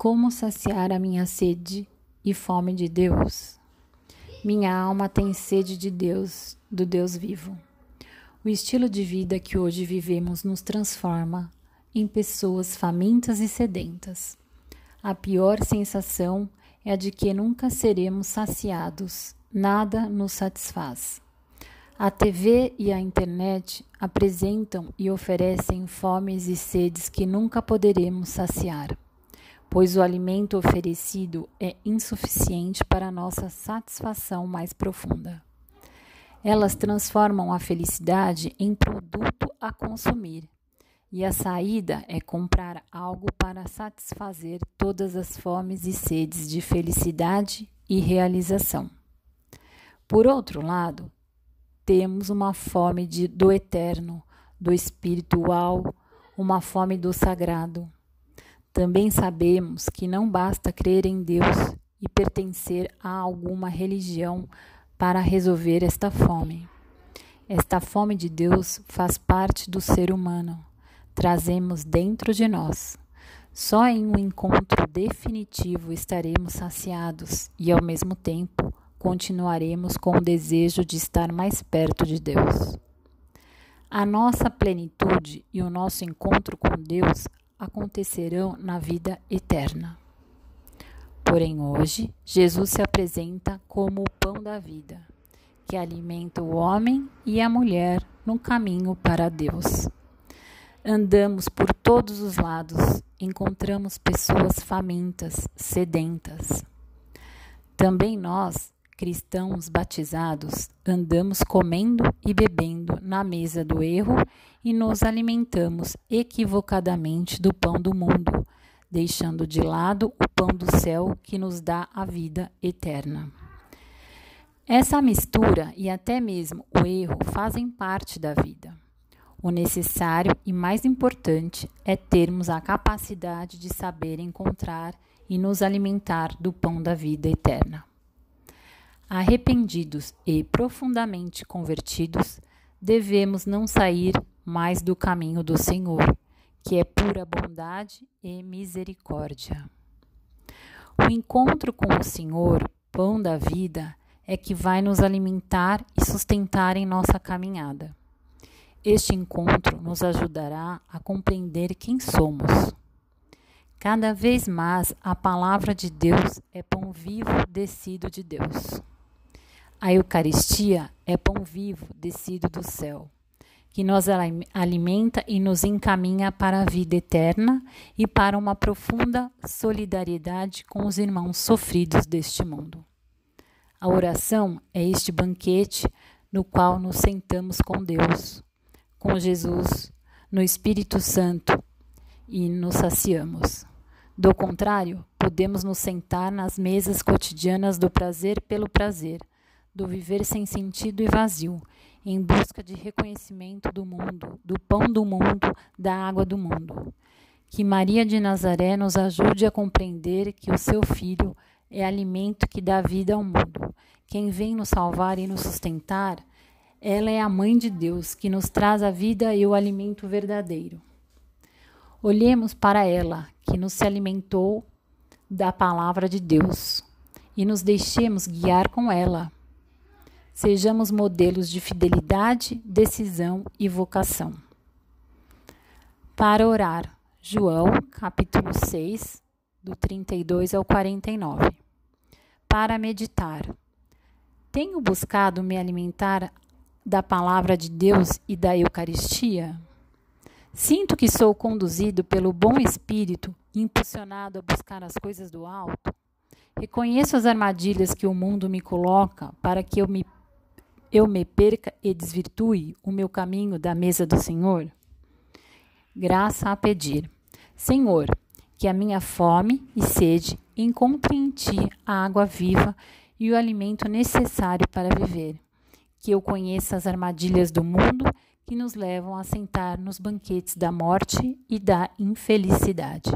Como saciar a minha sede e fome de Deus? Minha alma tem sede de Deus, do Deus vivo. O estilo de vida que hoje vivemos nos transforma em pessoas famintas e sedentas. A pior sensação é a de que nunca seremos saciados, nada nos satisfaz. A TV e a internet apresentam e oferecem fomes e sedes que nunca poderemos saciar, pois o alimento oferecido é insuficiente para nossa satisfação mais profunda. Elas transformam a felicidade em produto a consumir, e a saída é comprar algo para satisfazer todas as fomes e sedes de felicidade e realização. Por outro lado, temos uma fome de, do eterno, do espiritual, uma fome do sagrado. Também sabemos que não basta crer em Deus e pertencer a alguma religião para resolver esta fome. Esta fome de Deus faz parte do ser humano, trazemos dentro de nós. Só em um encontro definitivo estaremos saciados e, ao mesmo tempo, continuaremos com o desejo de estar mais perto de Deus. A nossa plenitude e o nosso encontro com Deus acontecerão na vida eterna. Porém, hoje, Jesus se apresenta como o pão da vida, que alimenta o homem e a mulher no caminho para Deus. Andamos por todos os lados, encontramos pessoas famintas, sedentas. Também nós cristãos batizados, andamos comendo e bebendo na mesa do erro e nos alimentamos equivocadamente do pão do mundo, deixando de lado o pão do céu que nos dá a vida eterna. Essa mistura e até mesmo o erro fazem parte da vida. O necessário e mais importante é termos a capacidade de saber encontrar e nos alimentar do pão da vida eterna. Arrependidos e profundamente convertidos, devemos não sair mais do caminho do Senhor, que é pura bondade e misericórdia. O encontro com o Senhor, pão da vida, é que vai nos alimentar e sustentar em nossa caminhada. Este encontro nos ajudará a compreender quem somos. Cada vez mais a palavra de Deus é pão vivo descido de Deus. A Eucaristia é pão vivo descido do céu, que nos alimenta e nos encaminha para a vida eterna e para uma profunda solidariedade com os irmãos sofridos deste mundo. A oração é este banquete no qual nos sentamos com Deus, com Jesus, no Espírito Santo e nos saciamos. Do contrário, podemos nos sentar nas mesas cotidianas do prazer pelo prazer do viver sem sentido e vazio, em busca de reconhecimento do mundo, do pão do mundo, da água do mundo. Que Maria de Nazaré nos ajude a compreender que o seu filho é alimento que dá vida ao mundo. Quem vem nos salvar e nos sustentar, ela é a mãe de Deus, que nos traz a vida e o alimento verdadeiro. Olhemos para ela, que nos se alimentou da palavra de Deus, e nos deixemos guiar com ela Sejamos modelos de fidelidade, decisão e vocação. Para orar, João, capítulo 6, do 32 ao 49. Para meditar, tenho buscado me alimentar da palavra de Deus e da Eucaristia? Sinto que sou conduzido pelo bom Espírito, impulsionado a buscar as coisas do alto? Reconheço as armadilhas que o mundo me coloca para que eu me eu me perca e desvirtue o meu caminho da mesa do Senhor? Graça a pedir. Senhor, que a minha fome e sede encontrem em ti a água viva e o alimento necessário para viver. Que eu conheça as armadilhas do mundo que nos levam a sentar nos banquetes da morte e da infelicidade.